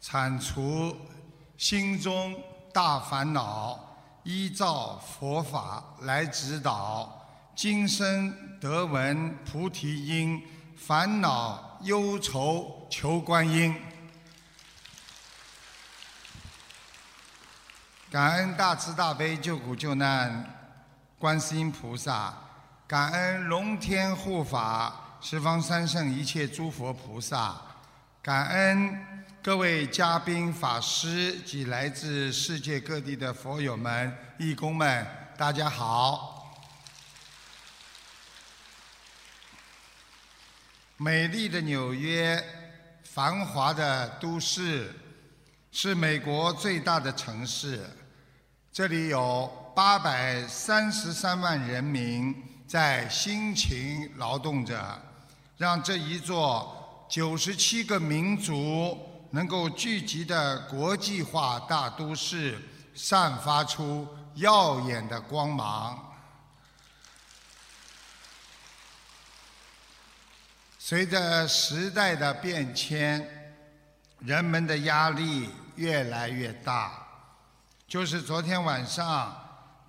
铲除心中大烦恼，依照佛法来指导，今生得闻菩提音，烦恼忧愁求观音。感恩大慈大悲救苦救难观世音菩萨，感恩龙天护法十方三圣一切诸佛菩萨，感恩各位嘉宾法师及来自世界各地的佛友们、义工们，大家好。美丽的纽约，繁华的都市，是美国最大的城市。这里有八百三十三万人民在辛勤劳动着，让这一座九十七个民族能够聚集的国际化大都市，散发出耀眼的光芒。随着时代的变迁，人们的压力越来越大。就是昨天晚上，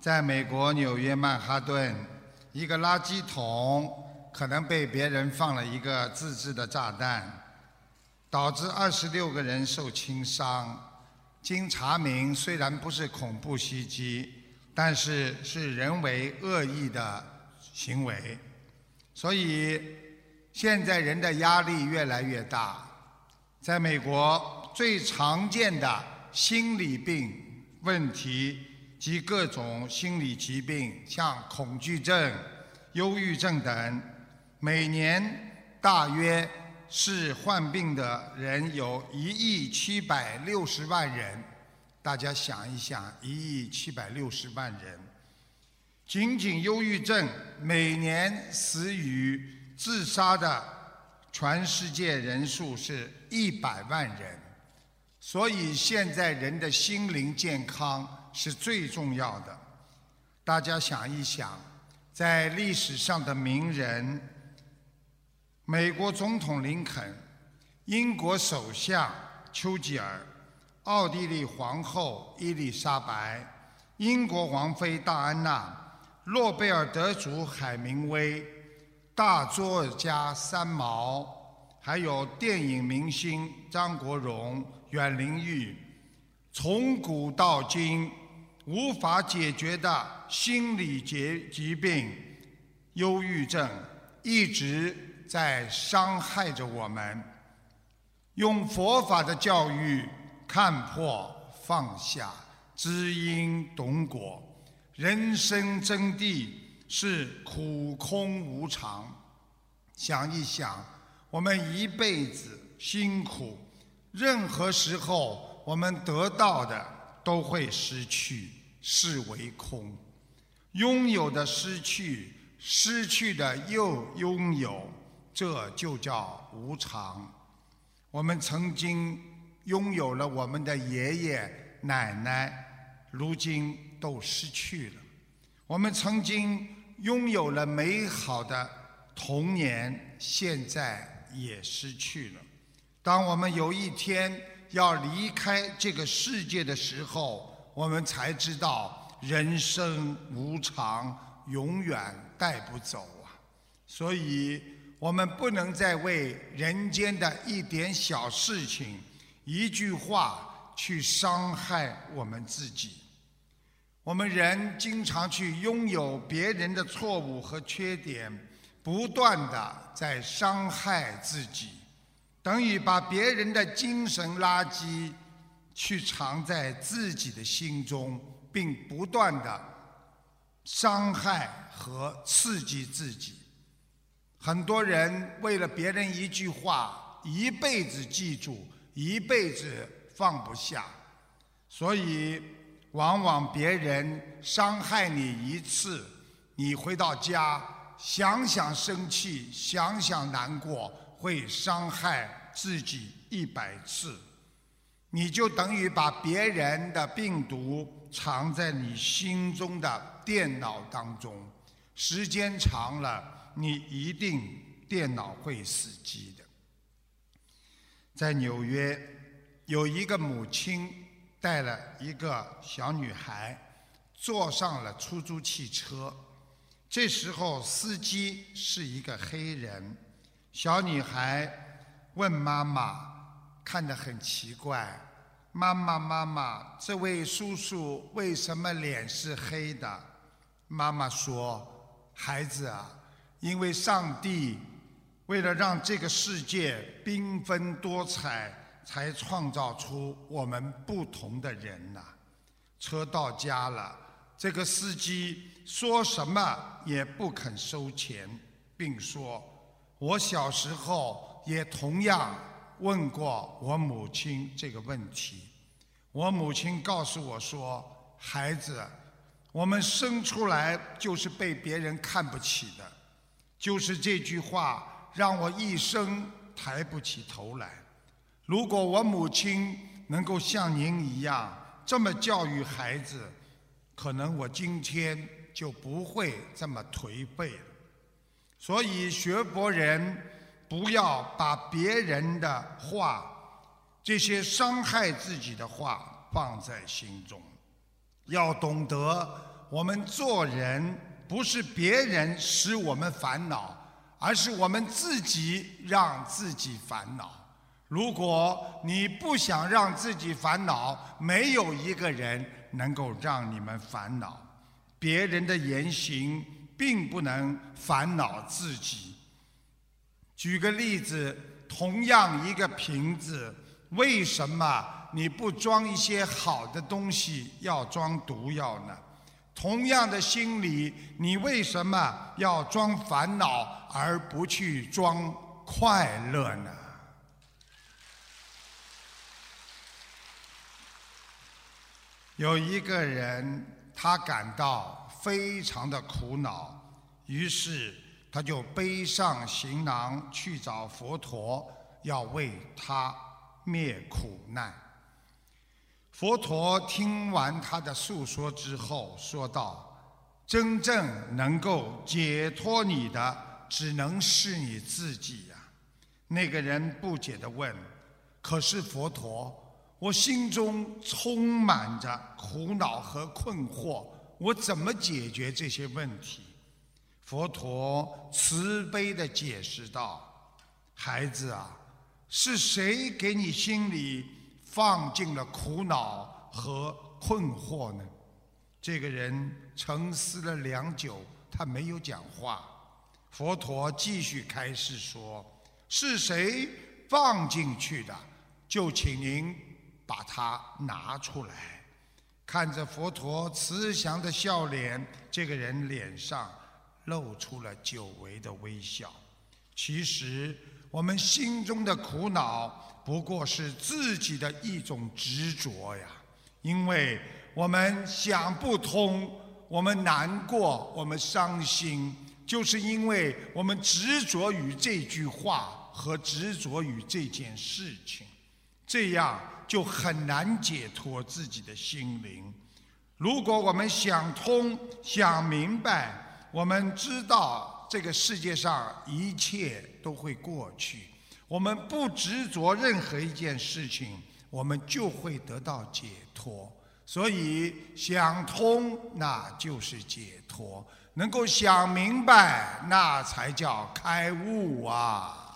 在美国纽约曼哈顿，一个垃圾桶可能被别人放了一个自制的炸弹，导致二十六个人受轻伤。经查明，虽然不是恐怖袭击，但是是人为恶意的行为，所以。现在人的压力越来越大，在美国最常见的心理病问题及各种心理疾病，像恐惧症、忧郁症等，每年大约是患病的人有一亿七百六十万人。大家想一想，一亿七百六十万人，仅仅忧郁症每年死于。自杀的全世界人数是一百万人，所以现在人的心灵健康是最重要的。大家想一想，在历史上的名人，美国总统林肯、英国首相丘吉尔、奥地利皇后伊丽莎白、英国王妃戴安娜、诺贝尔得主海明威。大作家三毛，还有电影明星张国荣、阮玲玉，从古到今无法解决的心理疾疾病——忧郁症，一直在伤害着我们。用佛法的教育看破放下，知因懂果，人生真谛。是苦空无常。想一想，我们一辈子辛苦，任何时候我们得到的都会失去，是为空。拥有的失去，失去的又拥有，这就叫无常。我们曾经拥有了我们的爷爷奶奶，如今都失去了。我们曾经。拥有了美好的童年，现在也失去了。当我们有一天要离开这个世界的时候，我们才知道人生无常，永远带不走啊！所以，我们不能再为人间的一点小事情、一句话去伤害我们自己。我们人经常去拥有别人的错误和缺点，不断的在伤害自己，等于把别人的精神垃圾去藏在自己的心中，并不断的伤害和刺激自己。很多人为了别人一句话，一辈子记住，一辈子放不下，所以。往往别人伤害你一次，你回到家想想生气，想想难过，会伤害自己一百次。你就等于把别人的病毒藏在你心中的电脑当中，时间长了，你一定电脑会死机的。在纽约，有一个母亲带了一个小女孩，坐上了出租汽车。这时候，司机是一个黑人。小女孩问妈妈，看得很奇怪：“妈妈，妈妈，这位叔叔为什么脸是黑的？”妈妈说：“孩子啊，因为上帝为了让这个世界缤纷多彩，才创造出我们不同的人呐。”车到家了，这个司机。说什么也不肯收钱，并说：“我小时候也同样问过我母亲这个问题。我母亲告诉我说：‘孩子，我们生出来就是被别人看不起的。’就是这句话让我一生抬不起头来。如果我母亲能够像您一样这么教育孩子，可能我今天……”就不会这么颓废了。所以学佛人不要把别人的话、这些伤害自己的话放在心中，要懂得我们做人不是别人使我们烦恼，而是我们自己让自己烦恼。如果你不想让自己烦恼，没有一个人能够让你们烦恼。别人的言行并不能烦恼自己。举个例子，同样一个瓶子，为什么你不装一些好的东西，要装毒药呢？同样的心理，你为什么要装烦恼而不去装快乐呢？有一个人。他感到非常的苦恼，于是他就背上行囊去找佛陀，要为他灭苦难。佛陀听完他的诉说之后，说道：“真正能够解脱你的，只能是你自己呀。”那个人不解地问：“可是佛陀？”我心中充满着苦恼和困惑，我怎么解决这些问题？佛陀慈悲地解释道：“孩子啊，是谁给你心里放进了苦恼和困惑呢？”这个人沉思了良久，他没有讲话。佛陀继续开示说：“是谁放进去的？就请您。”把它拿出来，看着佛陀慈祥的笑脸，这个人脸上露出了久违的微笑。其实，我们心中的苦恼不过是自己的一种执着呀。因为我们想不通，我们难过，我们伤心，就是因为我们执着于这句话和执着于这件事情，这样。就很难解脱自己的心灵。如果我们想通、想明白，我们知道这个世界上一切都会过去，我们不执着任何一件事情，我们就会得到解脱。所以，想通那就是解脱，能够想明白，那才叫开悟啊！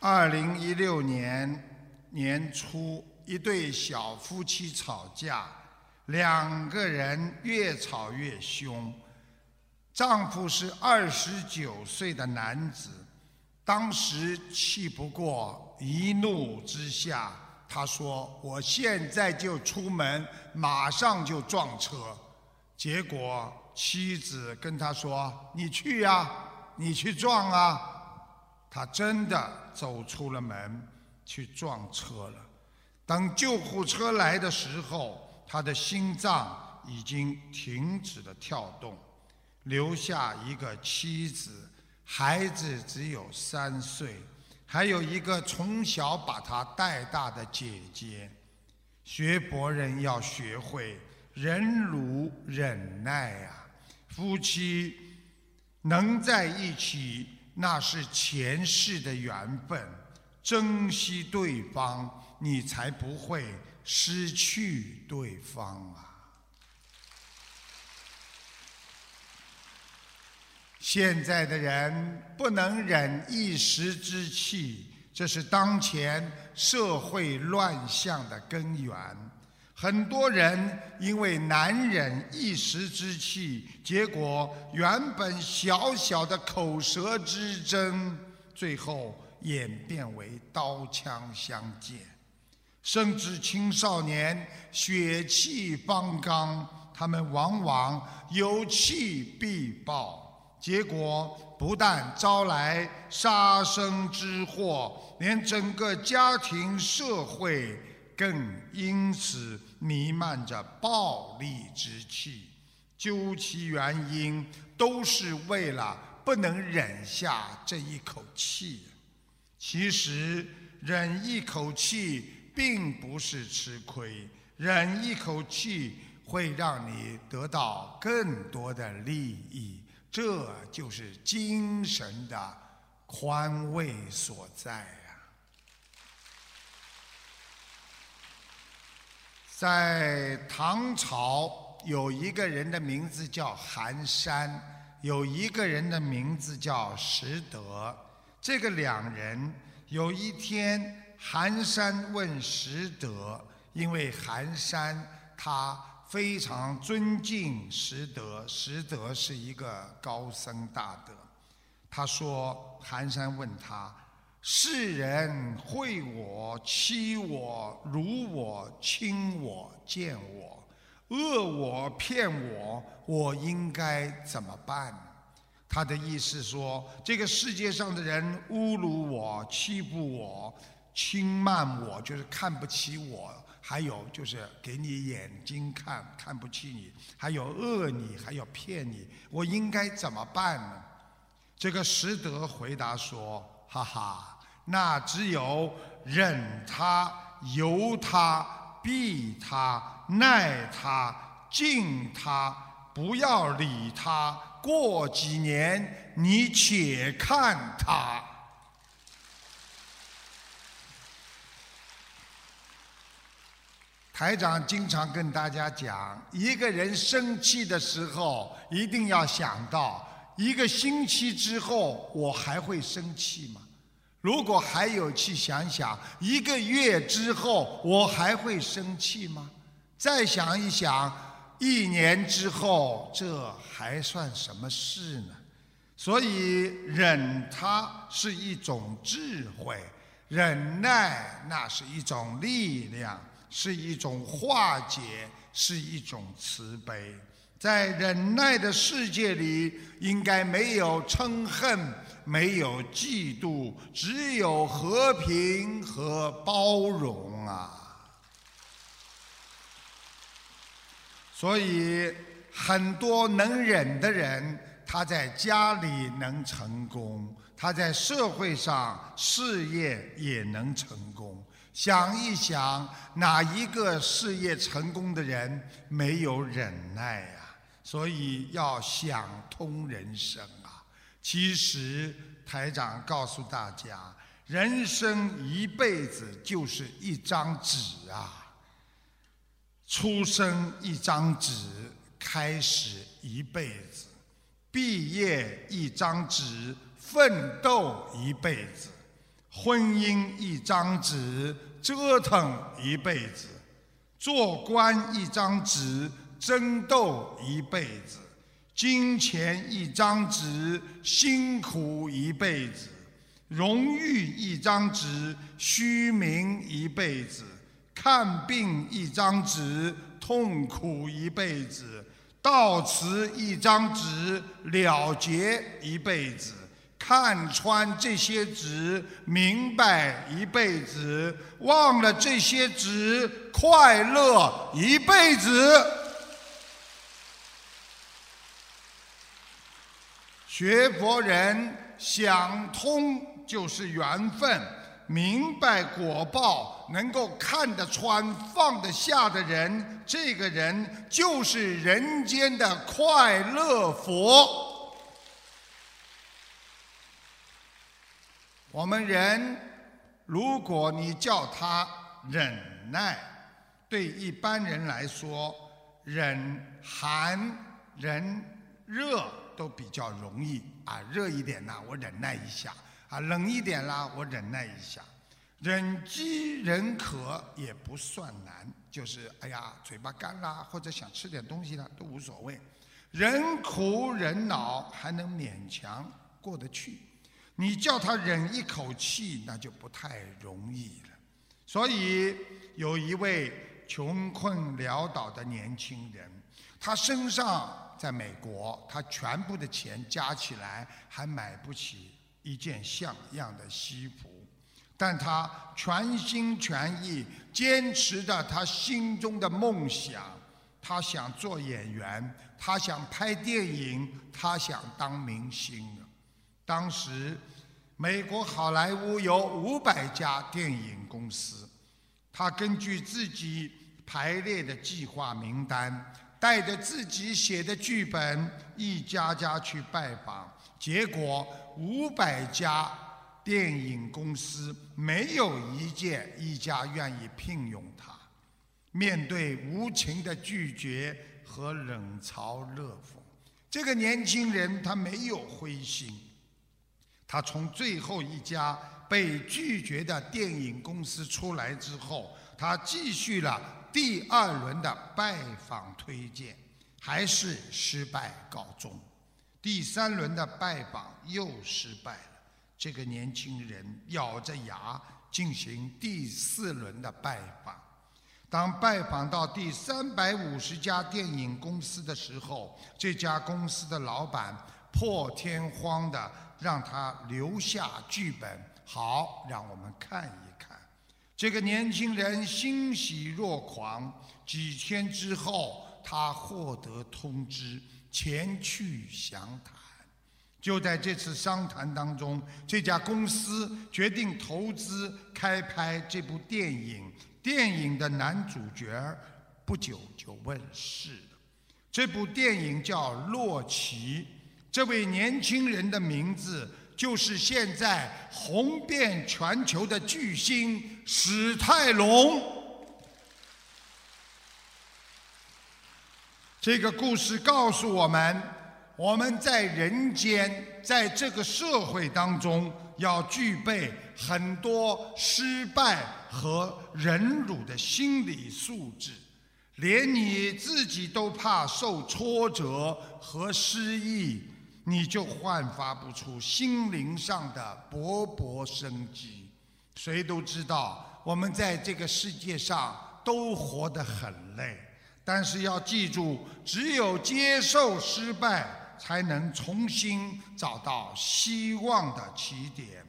二零一六年年初，一对小夫妻吵架，两个人越吵越凶。丈夫是二十九岁的男子，当时气不过，一怒之下，他说：“我现在就出门，马上就撞车。”结果妻子跟他说：“你去呀，你去撞啊。”他真的走出了门，去撞车了。等救护车来的时候，他的心脏已经停止了跳动，留下一个妻子，孩子只有三岁，还有一个从小把他带大的姐姐。学博人要学会忍辱忍耐呀，夫妻能在一起。那是前世的缘分。珍惜对方，你才不会失去对方啊！现在的人不能忍一时之气，这是当前社会乱象的根源。很多人因为难忍一时之气，结果原本小小的口舌之争，最后演变为刀枪相见，甚至青少年血气方刚，他们往往有气必爆。结果不但招来杀身之祸，连整个家庭社会更因此弥漫着暴力之气。究其原因，都是为了不能忍下这一口气。其实，忍一口气并不是吃亏，忍一口气会让你得到更多的利益。这就是精神的宽慰所在呀！在唐朝，有一个人的名字叫寒山，有一个人的名字叫石德。这个两人有一天，寒山问石德，因为寒山他。非常尊敬石德，石德是一个高僧大德。他说：“寒山问他，世人会我、欺我、辱我、轻我、贱我、恶我、骗我，我应该怎么办？”他的意思说，这个世界上的人侮辱我、欺负我、轻慢我，就是看不起我。还有就是给你眼睛看，看不起你；还有恶你，还有骗你。我应该怎么办呢？这个石德回答说：“哈哈，那只有忍他、由他、避他、耐他、敬他，不要理他。过几年，你且看他。”台长经常跟大家讲，一个人生气的时候，一定要想到一个星期之后，我还会生气吗？如果还有气，想想一个月之后，我还会生气吗？再想一想，一年之后，这还算什么事呢？所以，忍它是一种智慧，忍耐那是一种力量。是一种化解，是一种慈悲。在忍耐的世界里，应该没有嗔恨，没有嫉妒，只有和平和包容啊！所以，很多能忍的人，他在家里能成功，他在社会上事业也能成功。想一想，哪一个事业成功的人没有忍耐呀？所以要想通人生啊！其实台长告诉大家，人生一辈子就是一张纸啊，出生一张纸，开始一辈子，毕业一张纸，奋斗一辈子。婚姻一张纸，折腾一辈子；做官一张纸，争斗一辈子；金钱一张纸，辛苦一辈子；荣誉一张纸，虚名一辈子；看病一张纸，痛苦一辈子；到此一张纸，了结一辈子。看穿这些纸，明白一辈子；忘了这些纸，快乐一辈子。学佛人想通就是缘分，明白果报，能够看得穿、放得下的人，这个人就是人间的快乐佛。我们人，如果你叫他忍耐，对一般人来说，忍寒、忍热都比较容易啊。热一点呢，我忍耐一下；啊，冷一点啦，我忍耐一下。忍饥忍渴也不算难，就是哎呀，嘴巴干啦，或者想吃点东西啦，都无所谓。忍苦忍恼还能勉强过得去，你叫他忍一口气，那就不太容易了。所以有一位穷困潦倒的年轻人，他身上在美国，他全部的钱加起来还买不起一件像样的西服。但他全心全意坚持着他心中的梦想，他想做演员，他想拍电影，他想当明星。当时，美国好莱坞有五百家电影公司，他根据自己排列的计划名单，带着自己写的剧本，一家家去拜访，结果五百家。电影公司没有一件一家愿意聘用他。面对无情的拒绝和冷嘲热讽，这个年轻人他没有灰心。他从最后一家被拒绝的电影公司出来之后，他继续了第二轮的拜访推荐，还是失败告终。第三轮的拜访又失败了。这个年轻人咬着牙进行第四轮的拜访。当拜访到第三百五十家电影公司的时候，这家公司的老板破天荒的让他留下剧本，好让我们看一看。这个年轻人欣喜若狂。几天之后，他获得通知，前去详谈。就在这次商谈当中，这家公司决定投资开拍这部电影。电影的男主角不久就问世了。这部电影叫《洛奇》，这位年轻人的名字就是现在红遍全球的巨星史泰龙。这个故事告诉我们。我们在人间，在这个社会当中，要具备很多失败和忍辱的心理素质。连你自己都怕受挫折和失意，你就焕发不出心灵上的勃勃生机。谁都知道，我们在这个世界上都活得很累，但是要记住，只有接受失败。才能重新找到希望的起点。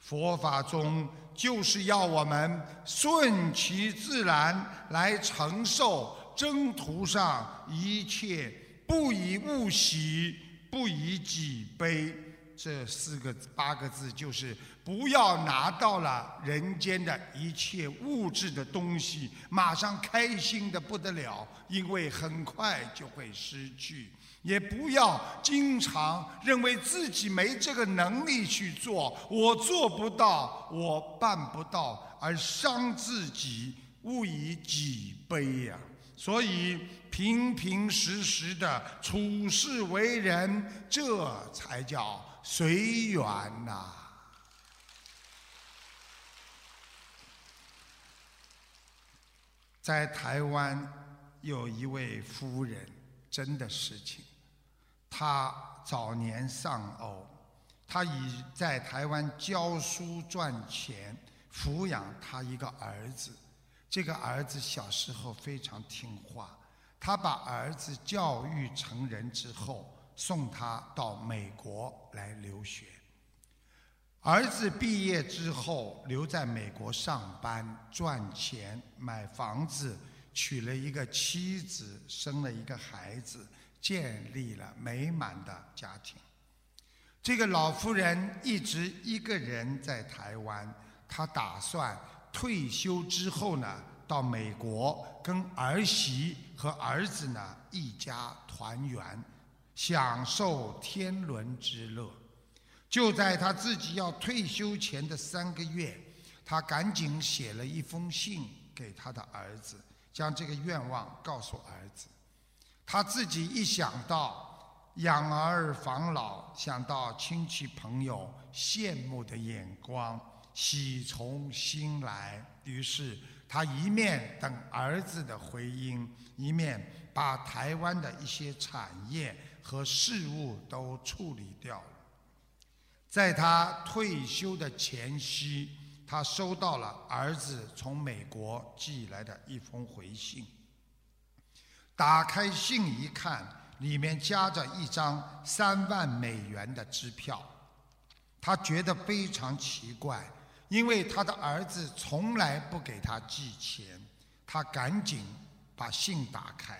佛法中就是要我们顺其自然来承受征途上一切，不以物喜，不以己悲。这四个八个字就是不要拿到了人间的一切物质的东西，马上开心的不得了，因为很快就会失去。也不要经常认为自己没这个能力去做，我做不到，我办不到，而伤自己，勿以己悲呀。所以，平平实实的处世为人，这才叫随缘呐。在台湾有一位夫人，真的事情。她早年丧偶，她已在台湾教书赚钱，抚养她一个儿子。这个儿子小时候非常听话，他把儿子教育成人之后，送他到美国来留学。儿子毕业之后留在美国上班赚钱，买房子，娶了一个妻子，生了一个孩子。建立了美满的家庭。这个老妇人一直一个人在台湾，她打算退休之后呢，到美国跟儿媳和儿子呢一家团圆，享受天伦之乐。就在他自己要退休前的三个月，他赶紧写了一封信给他的儿子，将这个愿望告诉儿子。他自己一想到养儿防老，想到亲戚朋友羡慕的眼光，喜从心来，于是他一面等儿子的回音，一面把台湾的一些产业和事务都处理掉了。在他退休的前夕，他收到了儿子从美国寄来的一封回信。打开信一看，里面夹着一张三万美元的支票。他觉得非常奇怪，因为他的儿子从来不给他寄钱。他赶紧把信打开，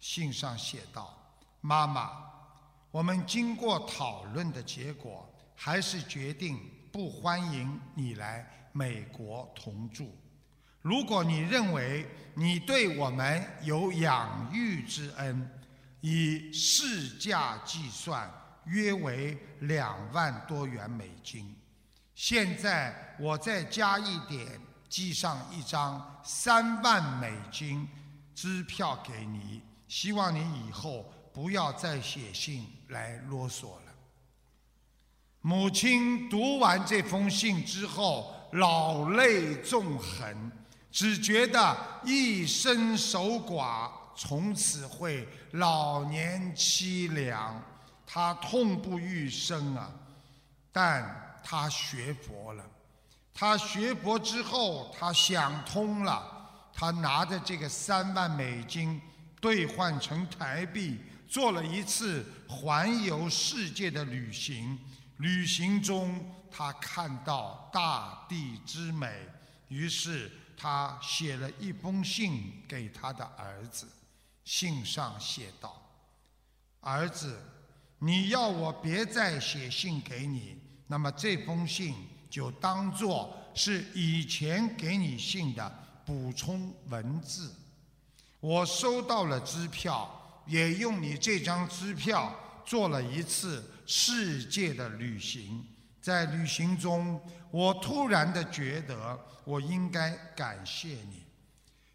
信上写道：“妈妈，我们经过讨论的结果。”还是决定不欢迎你来美国同住。如果你认为你对我们有养育之恩，以市价计算约为两万多元美金。现在我再加一点，寄上一张三万美金支票给你。希望你以后不要再写信来啰嗦了。母亲读完这封信之后，老泪纵横，只觉得一生守寡，从此会老年凄凉，她痛不欲生啊！但他学佛了，他学佛之后，他想通了，他拿着这个三万美金兑换成台币，做了一次环游世界的旅行。旅行中，他看到大地之美，于是他写了一封信给他的儿子。信上写道：“儿子，你要我别再写信给你，那么这封信就当做是以前给你信的补充文字。我收到了支票，也用你这张支票做了一次。”世界的旅行，在旅行中，我突然的觉得，我应该感谢你，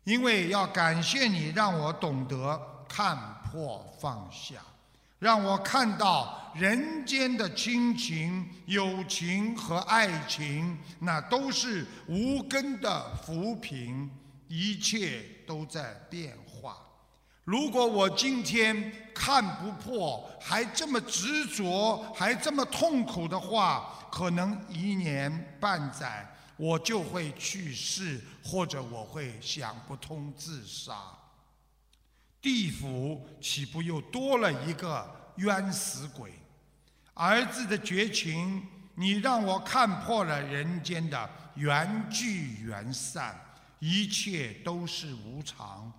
因为要感谢你，让我懂得看破放下，让我看到人间的亲情、友情和爱情，那都是无根的浮萍，一切都在变化。如果我今天看不破，还这么执着，还这么痛苦的话，可能一年半载我就会去世，或者我会想不通自杀。地府岂不又多了一个冤死鬼？儿子的绝情，你让我看破了人间的缘聚缘散，一切都是无常。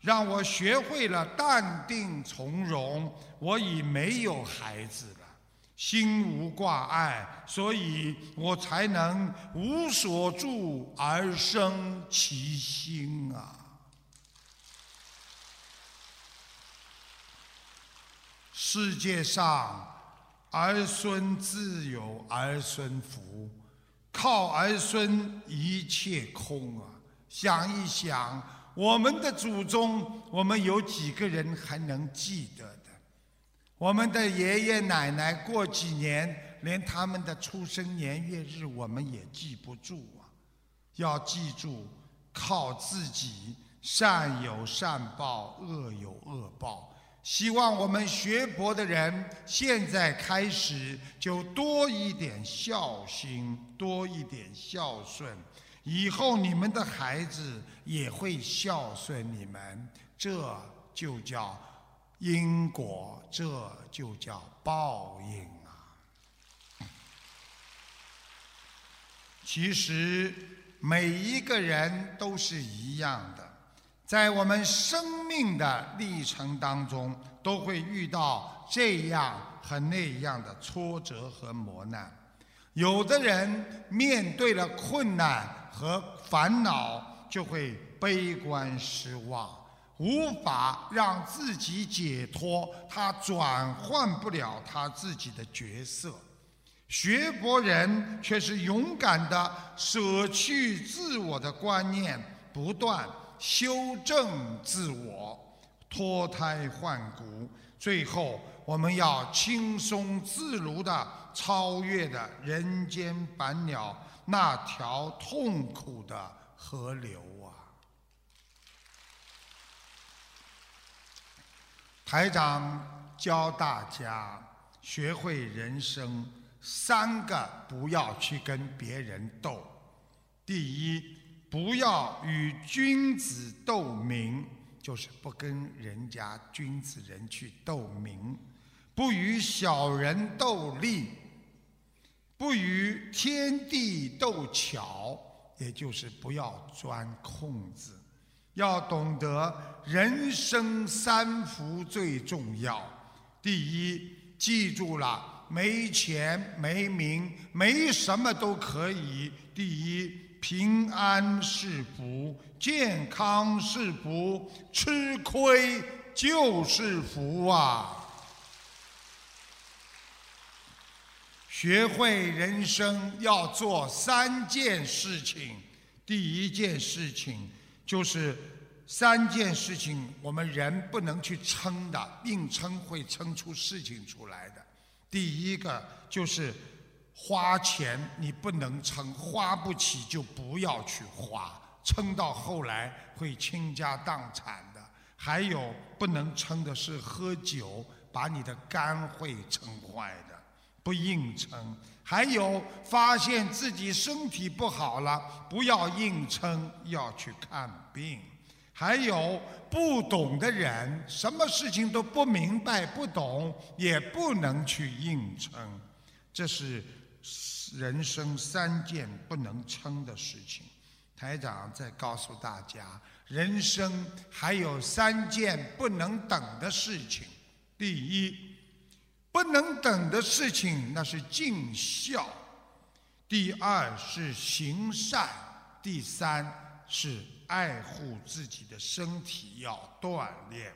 让我学会了淡定从容，我已没有孩子了，心无挂碍，所以我才能无所住而生其心啊！世界上儿孙自有儿孙福，靠儿孙一切空啊！想一想。我们的祖宗，我们有几个人还能记得的？我们的爷爷奶奶过几年，连他们的出生年月日我们也记不住啊！要记住，靠自己，善有善报，恶有恶报。希望我们学佛的人，现在开始就多一点孝心，多一点孝顺。以后你们的孩子也会孝顺你们，这就叫因果，这就叫报应啊！其实每一个人都是一样的，在我们生命的历程当中，都会遇到这样和那样的挫折和磨难。有的人面对了困难。和烦恼就会悲观失望，无法让自己解脱，他转换不了他自己的角色。学佛人却是勇敢的舍去自我的观念，不断修正自我，脱胎换骨。最后，我们要轻松自如的超越的人间百鸟那条痛苦的河流啊！台长教大家学会人生。三个不要去跟别人斗。第一，不要与君子斗名，就是不跟人家君子人去斗名；不与小人斗利；不与天地斗巧，也就是不要钻空子。要懂得人生三福最重要。第一，记住了。没钱没名没什么都可以。第一，平安是福，健康是福，吃亏就是福啊！学会人生要做三件事情。第一件事情就是三件事情，我们人不能去撑的，硬撑会撑出事情出来的。第一个就是花钱，你不能撑，花不起就不要去花，撑到后来会倾家荡产的。还有不能撑的是喝酒，把你的肝会撑坏的，不硬撑。还有发现自己身体不好了，不要硬撑，要去看病。还有不懂的人，什么事情都不明白、不懂，也不能去硬撑。这是人生三件不能撑的事情。台长在告诉大家，人生还有三件不能等的事情。第一，不能等的事情那是尽孝；第二是行善；第三是。爱护自己的身体要锻炼。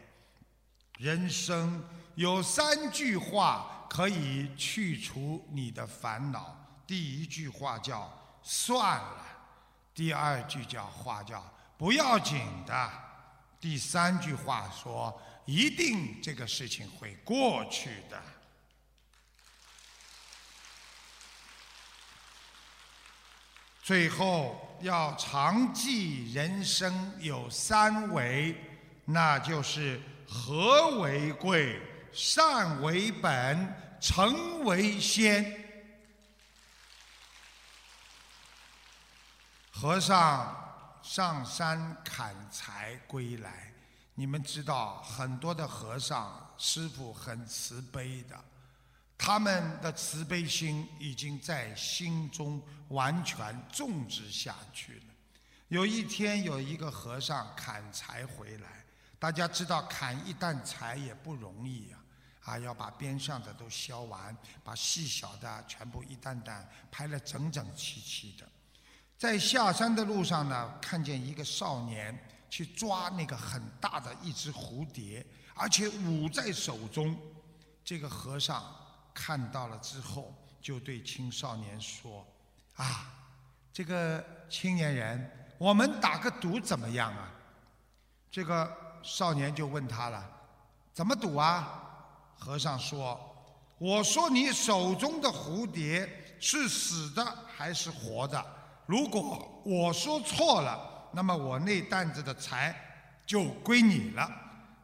人生有三句话可以去除你的烦恼。第一句话叫“算了”，第二句叫话叫“不要紧的”，第三句话说“一定这个事情会过去的”。最后要常记，人生有三为，那就是和为贵，善为本，诚为先。和尚上山砍柴归来，你们知道，很多的和尚师傅很慈悲的。他们的慈悲心已经在心中完全种植下去了。有一天，有一个和尚砍柴回来，大家知道砍一担柴也不容易啊，啊，要把边上的都削完，把细小的全部一担担排了整整齐齐的。在下山的路上呢，看见一个少年去抓那个很大的一只蝴蝶，而且捂在手中。这个和尚。看到了之后，就对青少年说：“啊，这个青年人，我们打个赌怎么样啊？”这个少年就问他了：“怎么赌啊？”和尚说：“我说你手中的蝴蝶是死的还是活的？如果我说错了，那么我那担子的财就归你了。”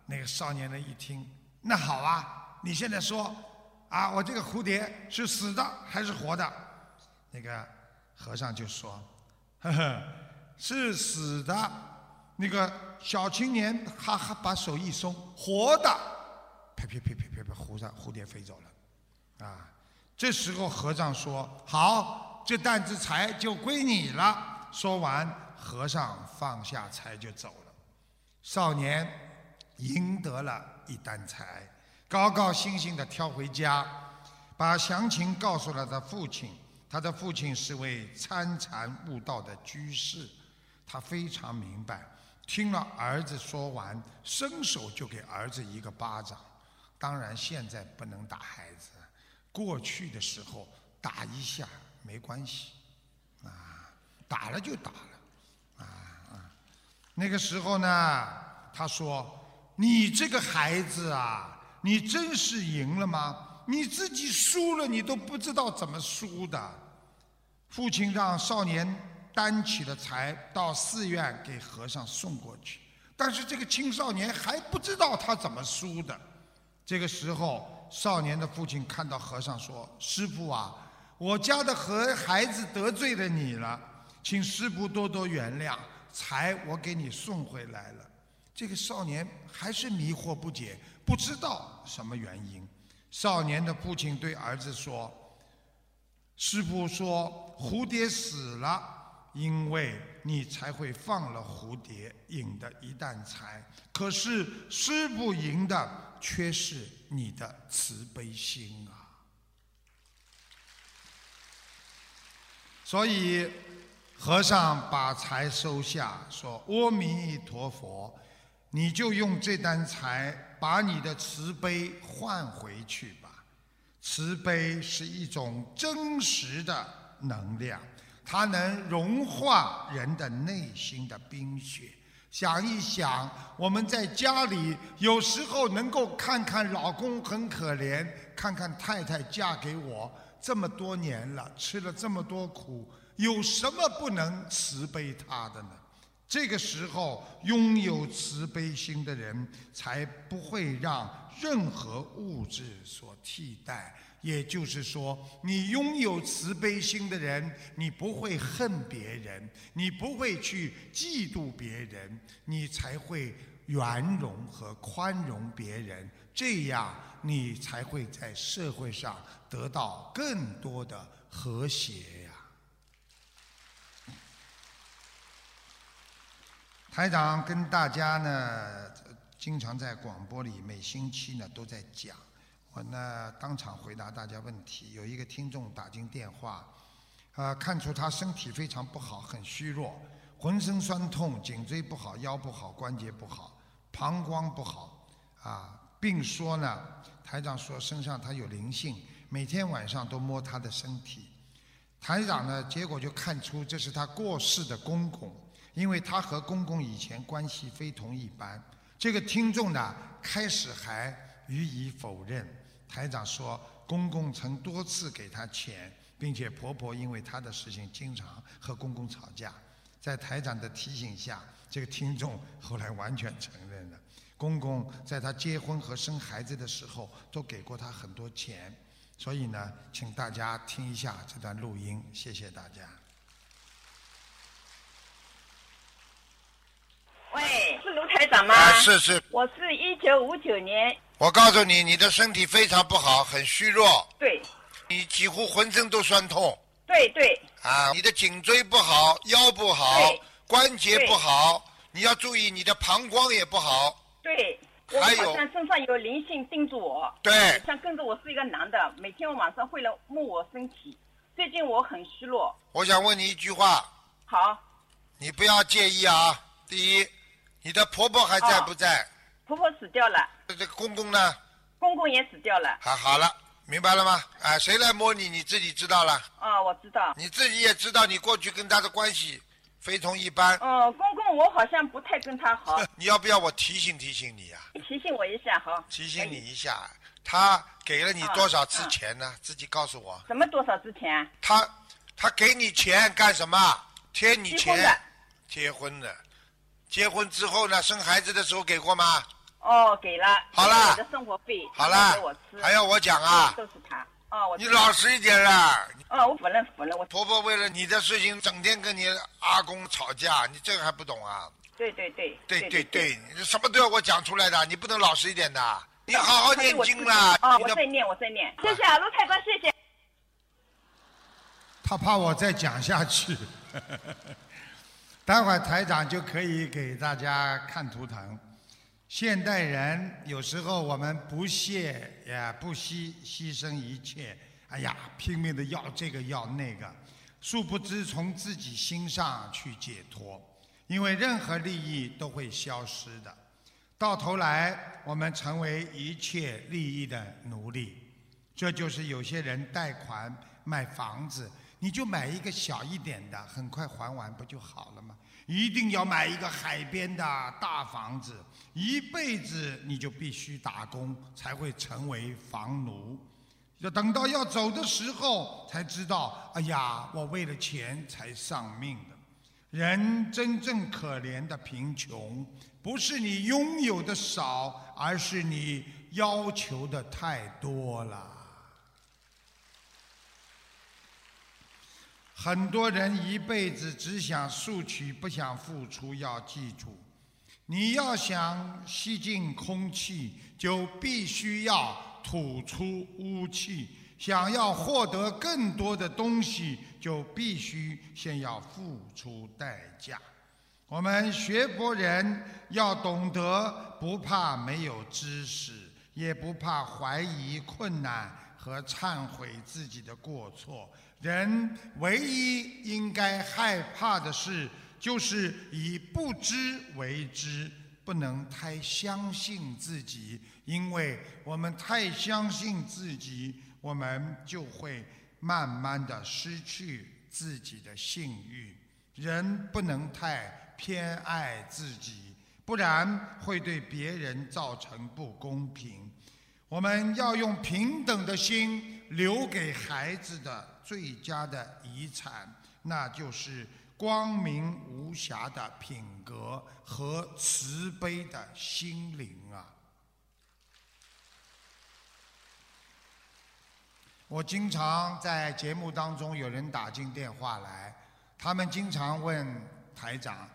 那个少年人一听：“那好啊，你现在说。”啊，我这个蝴蝶是死的还是活的？那个和尚就说：“呵呵，是死的。”那个小青年哈哈把手一松，活的，啪啪啪啪啪啪，蝴上蝴蝶飞走了。啊，这时候和尚说：“好，这担子财就归你了。”说完，和尚放下财就走了。少年赢得了一担财。高高兴兴地挑回家，把详情告诉了他父亲。他的父亲是位参禅悟道的居士，他非常明白。听了儿子说完，伸手就给儿子一个巴掌。当然，现在不能打孩子。过去的时候打一下没关系，啊，打了就打了，啊啊。那个时候呢，他说：“你这个孩子啊，你真是赢了吗？你自己输了，你都不知道怎么输的。”父亲让少年担起了财到寺院给和尚送过去，但是这个青少年还不知道他怎么输的。这个时候。少年的父亲看到和尚说：“师傅啊，我家的和孩子得罪了你了，请师傅多多原谅。财我给你送回来了。”这个少年还是迷惑不解，不知道什么原因。少年的父亲对儿子说：“师傅说蝴蝶死了，因为你才会放了蝴蝶，引得一担财。可是师傅赢的却是……”你的慈悲心啊！所以和尚把财收下，说：“阿弥陀佛，你就用这担财把你的慈悲换回去吧。慈悲是一种真实的能量，它能融化人的内心的冰雪。”想一想，我们在家里有时候能够看看老公很可怜，看看太太嫁给我这么多年了，吃了这么多苦，有什么不能慈悲他的呢？这个时候，拥有慈悲心的人，才不会让任何物质所替代。也就是说，你拥有慈悲心的人，你不会恨别人，你不会去嫉妒别人，你才会圆融和宽容别人，这样你才会在社会上得到更多的和谐呀。台长跟大家呢，经常在广播里每星期呢都在讲。我呢当场回答大家问题。有一个听众打进电话，啊，看出他身体非常不好，很虚弱，浑身酸痛，颈椎不好，腰不好，关节不好，膀胱不好，啊，并说呢，台长说身上他有灵性，每天晚上都摸他的身体。台长呢，结果就看出这是他过世的公公，因为他和公公以前关系非同一般。这个听众呢，开始还予以否认。台长说，公公曾多次给他钱，并且婆婆因为他的事情经常和公公吵架。在台长的提醒下，这个听众后来完全承认了，公公在她结婚和生孩子的时候都给过她很多钱。所以呢，请大家听一下这段录音，谢谢大家。喂，是卢台长吗？啊，是是。我是一九五九年。我告诉你，你的身体非常不好，很虚弱。对。你几乎浑身都酸痛。对对。啊，你的颈椎不好，腰不好，关节不好，你要注意，你的膀胱也不好。对。我好像身上有灵性盯住我。对。像跟着我是一个男的，每天晚上会来摸我身体。最近我很虚弱。我想问你一句话。好。你不要介意啊。第一，你的婆婆还在不在？婆婆死掉了。这个公公呢？公公也死掉了。好，好了，明白了吗？啊，谁来摸你？你自己知道了。啊，我知道。你自己也知道，你过去跟他的关系非同一般。哦，公公，我好像不太跟他好。你要不要我提醒提醒你呀？提醒我一下，好。提醒你一下，他给了你多少次钱呢？自己告诉我。什么多少次钱？他他给你钱干什么？贴你钱？结婚的。结婚之后呢？生孩子的时候给过吗？哦，给了。好了。的生活费。好了。给我吃。还要我讲啊？都是他。哦，我。你老实一点啦。哦，我否认否认我。婆婆为了你的事情，整天跟你阿公吵架，你这个还不懂啊？对对对。对对对，你什么都要我讲出来的，你不能老实一点的。你好好念经啦。哦，我在念，我在念。谢谢啊，陆太官，谢谢。他怕我再讲下去。待会儿台长就可以给大家看图腾。现代人有时候我们不屑也不惜牺牲一切，哎呀，拼命的要这个要那个，殊不知从自己心上去解脱，因为任何利益都会消失的。到头来，我们成为一切利益的奴隶。这就是有些人贷款买房子，你就买一个小一点的，很快还完不就好了吗？一定要买一个海边的大房子，一辈子你就必须打工，才会成为房奴。要等到要走的时候，才知道，哎呀，我为了钱才丧命的。人真正可怜的贫穷，不是你拥有的少，而是你要求的太多了。很多人一辈子只想索取，不想付出。要记住，你要想吸进空气，就必须要吐出污气；想要获得更多的东西，就必须先要付出代价。我们学佛人要懂得，不怕没有知识，也不怕怀疑困难和忏悔自己的过错。人唯一应该害怕的事，就是以不知为知，不能太相信自己，因为我们太相信自己，我们就会慢慢的失去自己的信誉。人不能太偏爱自己，不然会对别人造成不公平。我们要用平等的心留给孩子的。最佳的遗产，那就是光明无瑕的品格和慈悲的心灵啊！我经常在节目当中有人打进电话来，他们经常问台长，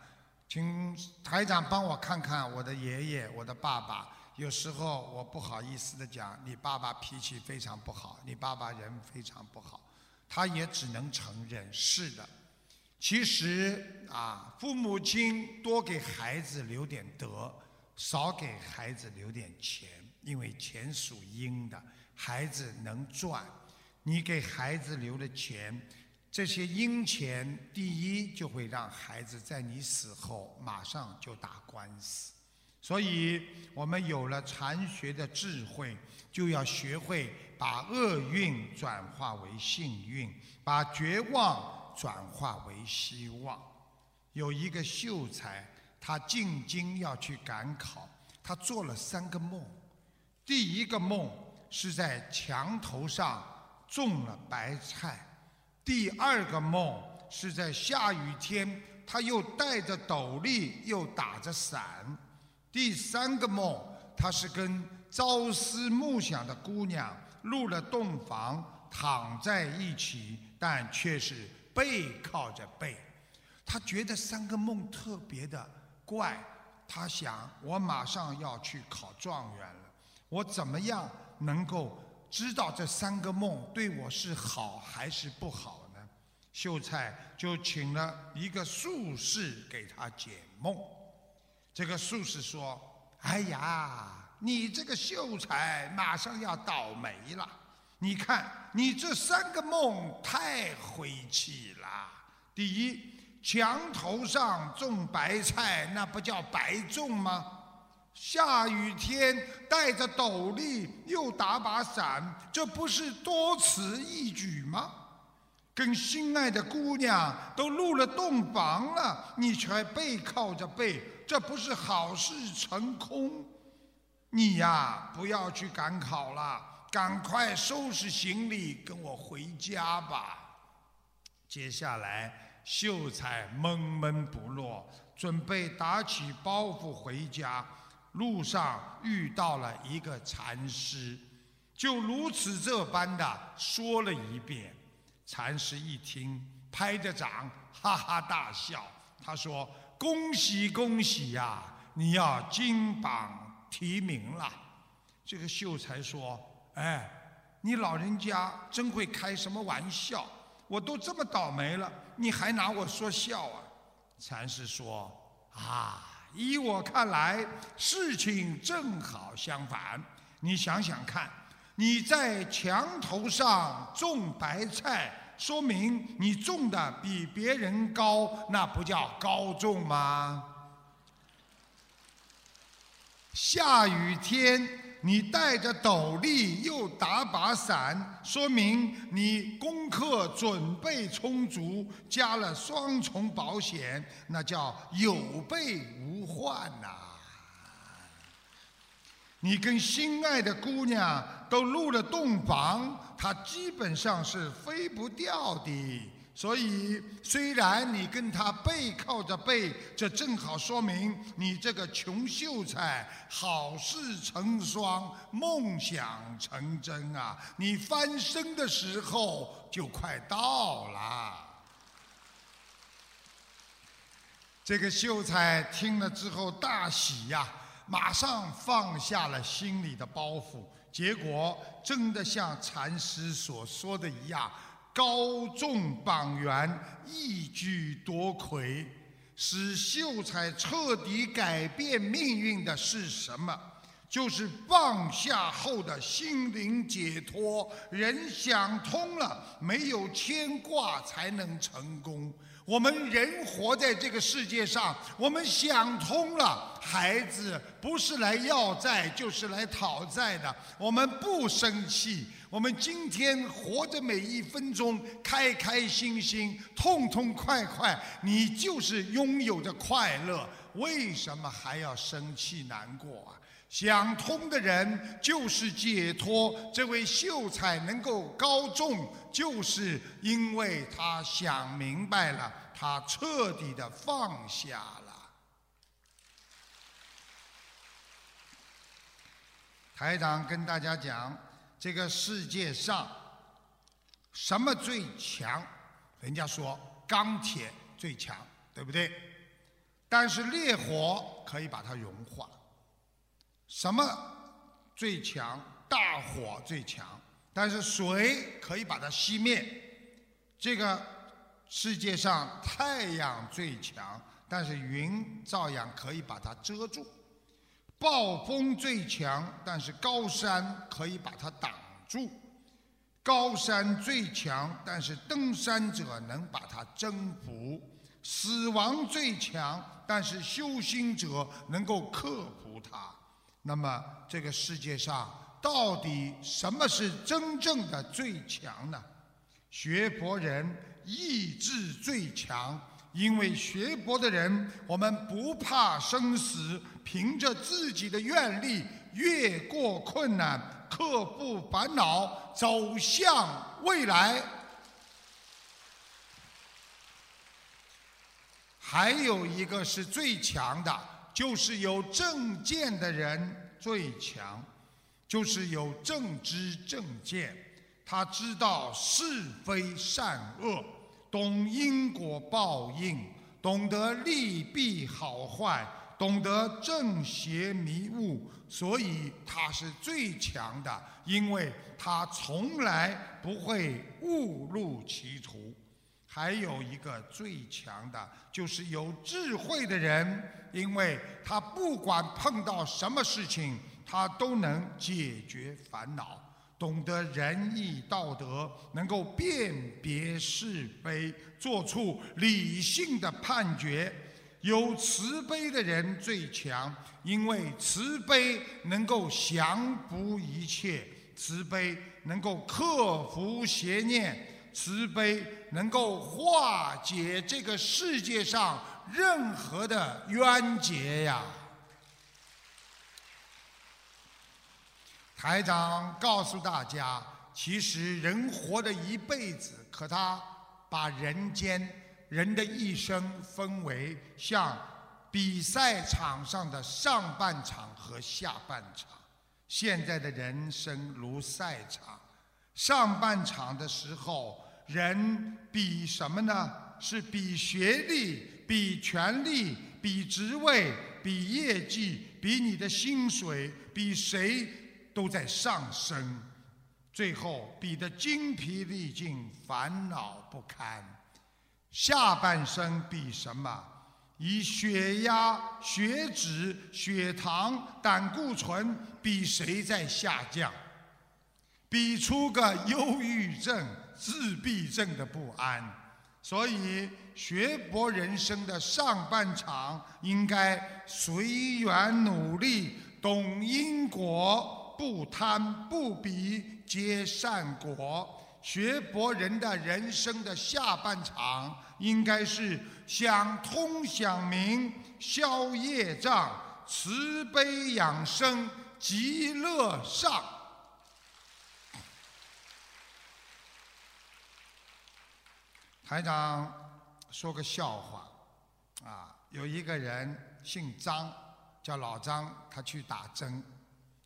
请台长帮我看看我的爷爷、我的爸爸。有时候我不好意思的讲，你爸爸脾气非常不好，你爸爸人非常不好。他也只能承认是的。其实啊，父母亲多给孩子留点德，少给孩子留点钱，因为钱属阴的，孩子能赚。你给孩子留的钱，这些阴钱，第一就会让孩子在你死后马上就打官司。所以，我们有了禅学的智慧，就要学会把厄运转化为幸运，把绝望转化为希望。有一个秀才，他进京要去赶考，他做了三个梦。第一个梦是在墙头上种了白菜，第二个梦是在下雨天，他又戴着斗笠，又打着伞。第三个梦，他是跟朝思暮想的姑娘入了洞房，躺在一起，但却是背靠着背。他觉得三个梦特别的怪，他想：我马上要去考状元了，我怎么样能够知道这三个梦对我是好还是不好呢？秀才就请了一个术士给他解梦。这个术士说：“哎呀，你这个秀才马上要倒霉了！你看，你这三个梦太晦气了。第一，墙头上种白菜，那不叫白种吗？下雨天带着斗笠又打把伞，这不是多此一举吗？跟心爱的姑娘都入了洞房了，你却背靠着背。”这不是好事成空，你呀不要去赶考了，赶快收拾行李跟我回家吧。接下来，秀才闷闷不乐，准备打起包袱回家。路上遇到了一个禅师，就如此这般的说了一遍。禅师一听，拍着掌，哈哈大笑。他说。恭喜恭喜呀！你要金榜提名了。这个秀才说：“哎，你老人家真会开什么玩笑？我都这么倒霉了，你还拿我说笑啊？”禅师说：“啊，依我看来，事情正好相反。你想想看，你在墙头上种白菜。”说明你种的比别人高，那不叫高种吗？下雨天你带着斗笠又打把伞，说明你功课准备充足，加了双重保险，那叫有备无患呐。你跟心爱的姑娘都入了洞房，她基本上是飞不掉的。所以，虽然你跟他背靠着背，这正好说明你这个穷秀才好事成双，梦想成真啊！你翻身的时候就快到了。这个秀才听了之后大喜呀，马上放下了心里的包袱。结果真的像禅师所说的一样。高中榜元，一举夺魁，使秀才彻底改变命运的是什么？就是放下后的心灵解脱。人想通了，没有牵挂才能成功。我们人活在这个世界上，我们想通了，孩子不是来要债，就是来讨债的。我们不生气，我们今天活着每一分钟开开心心、痛痛快快，你就是拥有着快乐。为什么还要生气难过啊？想通的人就是解脱。这位秀才能够高中，就是因为他想明白了，他彻底的放下了。台长跟大家讲，这个世界上什么最强？人家说钢铁最强，对不对？但是烈火可以把它融化。什么最强？大火最强，但是水可以把它熄灭。这个世界上太阳最强，但是云照样可以把它遮住。暴风最强，但是高山可以把它挡住。高山最强，但是登山者能把它征服。死亡最强，但是修心者能够克服它。那么，这个世界上到底什么是真正的最强呢？学佛人意志最强，因为学佛的人，我们不怕生死，凭着自己的愿力，越过困难，克服烦恼，走向未来。还有一个是最强的。就是有正见的人最强，就是有正知正见，他知道是非善恶，懂因果报应，懂得利弊好坏，懂得正邪迷雾，所以他是最强的，因为他从来不会误入歧途。还有一个最强的，就是有智慧的人，因为他不管碰到什么事情，他都能解决烦恼，懂得仁义道德，能够辨别是非，做出理性的判决。有慈悲的人最强，因为慈悲能够降服一切，慈悲能够克服邪念。慈悲能够化解这个世界上任何的冤结呀！台长告诉大家，其实人活的一辈子，可他把人间人的一生分为像比赛场上的上半场和下半场。现在的人生如赛场，上半场的时候。人比什么呢？是比学历、比权力、比职位、比业绩、比你的薪水，比谁都在上升，最后比得精疲力尽、烦恼不堪。下半生比什么？以血压、血脂、血糖、胆固醇，比谁在下降？比出个忧郁症。自闭症的不安，所以学博人生的上半场应该随缘努力，懂因果，不贪不比皆善果。学佛人的人生的下半场，应该是想通想明，消业障，慈悲养生，极乐上。台长说个笑话，啊，有一个人姓张，叫老张，他去打针，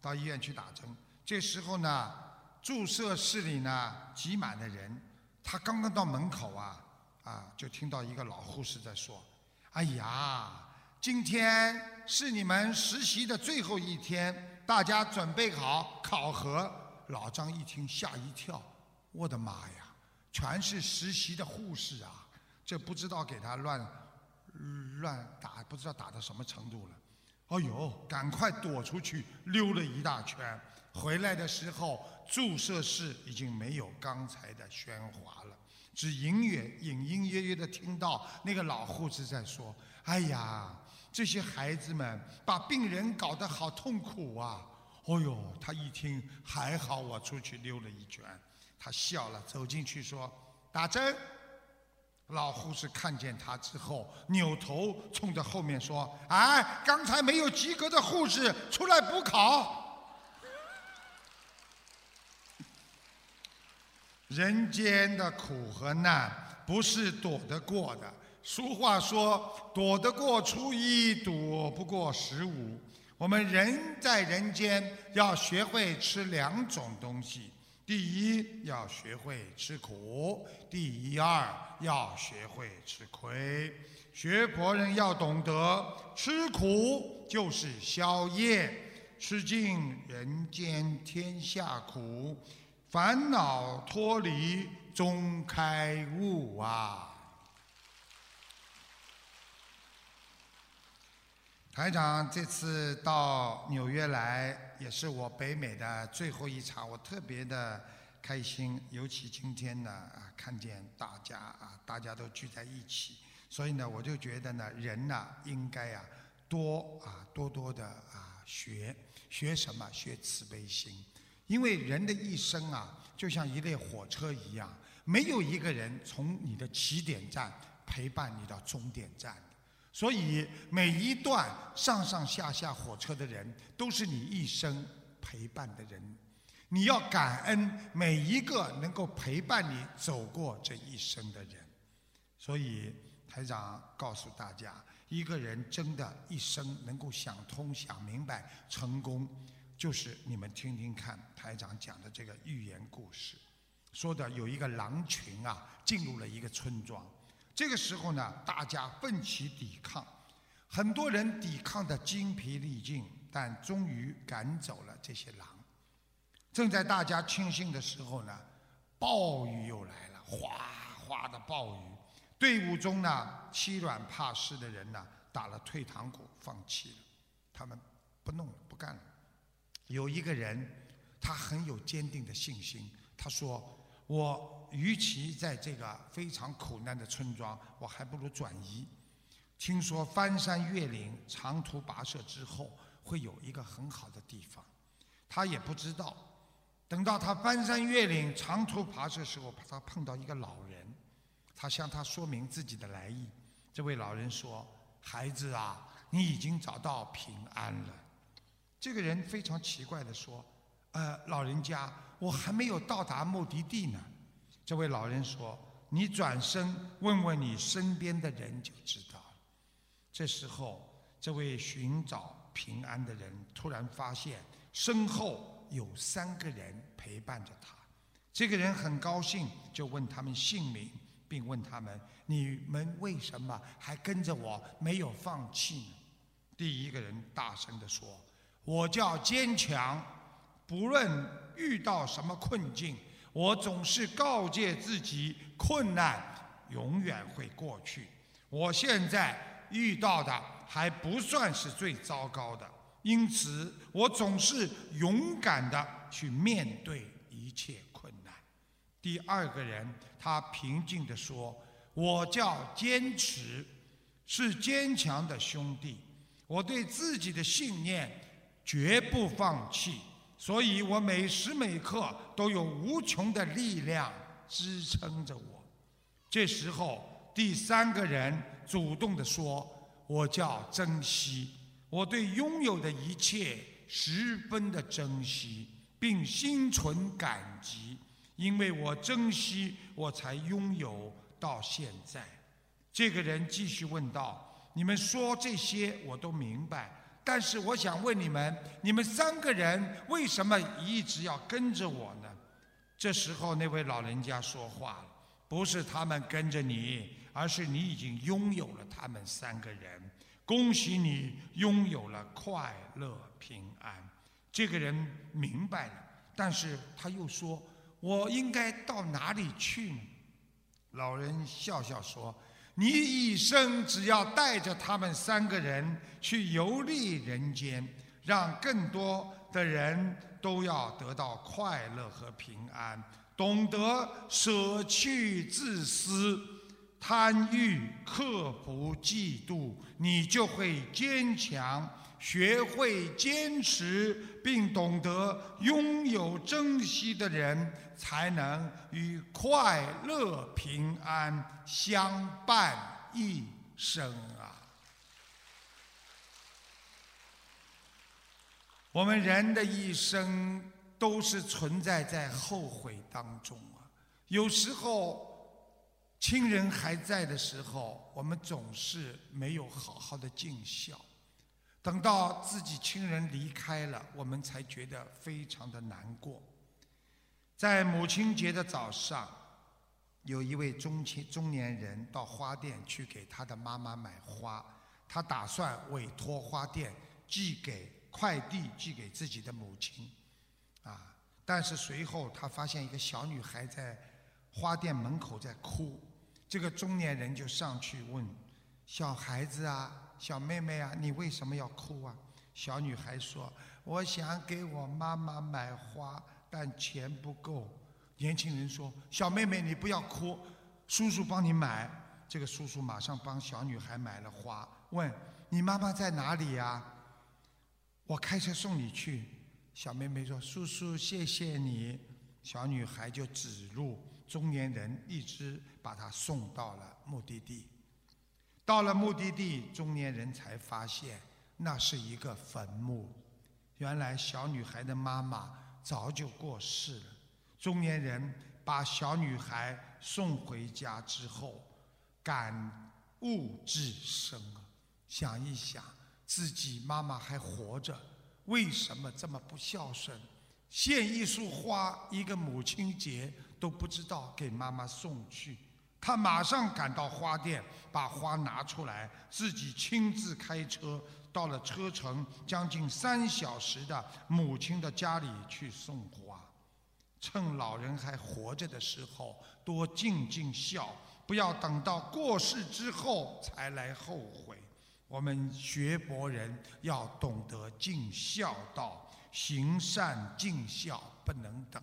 到医院去打针，这时候呢。注射室里呢挤满了人，他刚刚到门口啊，啊，就听到一个老护士在说：“哎呀，今天是你们实习的最后一天，大家准备好考核。”老张一听吓一跳，我的妈呀，全是实习的护士啊！这不知道给他乱乱打，不知道打到什么程度了。哎呦，赶快躲出去溜了一大圈，回来的时候。注射室已经没有刚才的喧哗了，只隐约、隐隐约约的听到那个老护士在说：“哎呀，这些孩子们把病人搞得好痛苦啊！”哦呦，他一听还好，我出去溜了一圈，他笑了，走进去说：“打针。”老护士看见他之后，扭头冲着后面说：“哎，刚才没有及格的护士出来补考。”人间的苦和难不是躲得过的。俗话说：“躲得过初一，躲不过十五。”我们人在人间要学会吃两种东西：第一，要学会吃苦；第一二，要学会吃亏。学佛人要懂得，吃苦就是消业，吃尽人间天下苦。烦恼脱离，终开悟啊！台长这次到纽约来，也是我北美的最后一场，我特别的开心。尤其今天呢，啊，看见大家啊，大家都聚在一起，所以呢，我就觉得呢，人呢，应该啊，多啊，多多的啊，学学什么？学慈悲心。因为人的一生啊，就像一列火车一样，没有一个人从你的起点站陪伴你到终点站。所以每一段上上下下火车的人，都是你一生陪伴的人。你要感恩每一个能够陪伴你走过这一生的人。所以台长告诉大家，一个人真的一生能够想通、想明白、成功。就是你们听听看，台长讲的这个寓言故事，说的有一个狼群啊，进入了一个村庄。这个时候呢，大家奋起抵抗，很多人抵抗的精疲力尽，但终于赶走了这些狼。正在大家庆幸的时候呢，暴雨又来了，哗哗的暴雨。队伍中呢，欺软怕事的人呢，打了退堂鼓，放弃了，他们不弄了，不干了。有一个人，他很有坚定的信心。他说：“我与其在这个非常苦难的村庄，我还不如转移。听说翻山越岭、长途跋涉之后，会有一个很好的地方。他也不知道。等到他翻山越岭、长途跋涉的时候，他碰到一个老人，他向他说明自己的来意。这位老人说：‘孩子啊，你已经找到平安了。’”这个人非常奇怪的说：“呃，老人家，我还没有到达目的地呢。”这位老人说：“你转身问问你身边的人就知道了。”这时候，这位寻找平安的人突然发现身后有三个人陪伴着他。这个人很高兴，就问他们姓名，并问他们：“你们为什么还跟着我，没有放弃呢？”第一个人大声地说。我叫坚强，不论遇到什么困境，我总是告诫自己，困难永远会过去。我现在遇到的还不算是最糟糕的，因此我总是勇敢的去面对一切困难。第二个人，他平静地说：“我叫坚持，是坚强的兄弟。我对自己的信念。”绝不放弃，所以我每时每刻都有无穷的力量支撑着我。这时候，第三个人主动地说：“我叫珍惜，我对拥有的一切十分的珍惜，并心存感激，因为我珍惜，我才拥有到现在。”这个人继续问道：“你们说这些我都明白。”但是我想问你们，你们三个人为什么一直要跟着我呢？这时候，那位老人家说话了：“不是他们跟着你，而是你已经拥有了他们三个人。恭喜你拥有了快乐平安。”这个人明白了，但是他又说：“我应该到哪里去呢？”老人笑笑说。你一生只要带着他们三个人去游历人间，让更多的人都要得到快乐和平安，懂得舍去自私、贪欲、克服嫉妒，你就会坚强。学会坚持，并懂得拥有珍惜的人，才能与快乐平安相伴一生啊！我们人的一生都是存在在后悔当中啊。有时候，亲人还在的时候，我们总是没有好好的尽孝。等到自己亲人离开了，我们才觉得非常的难过。在母亲节的早上，有一位中青中年人到花店去给他的妈妈买花，他打算委托花店寄给快递寄给自己的母亲，啊！但是随后他发现一个小女孩在花店门口在哭，这个中年人就上去问：“小孩子啊？”小妹妹啊，你为什么要哭啊？小女孩说：“我想给我妈妈买花，但钱不够。”年轻人说：“小妹妹，你不要哭，叔叔帮你买。”这个叔叔马上帮小女孩买了花，问：“你妈妈在哪里呀？”我开车送你去。小妹妹说：“叔叔，谢谢你。”小女孩就指路，中年人一直把她送到了目的地。到了目的地，中年人才发现那是一个坟墓。原来小女孩的妈妈早就过世了。中年人把小女孩送回家之后，感悟至深啊！想一想，自己妈妈还活着，为什么这么不孝顺？献一束花，一个母亲节都不知道给妈妈送去。他马上赶到花店，把花拿出来，自己亲自开车到了车程将近三小时的母亲的家里去送花。趁老人还活着的时候，多尽尽孝，不要等到过世之后才来后悔。我们学佛人要懂得尽孝道，行善尽孝不能等。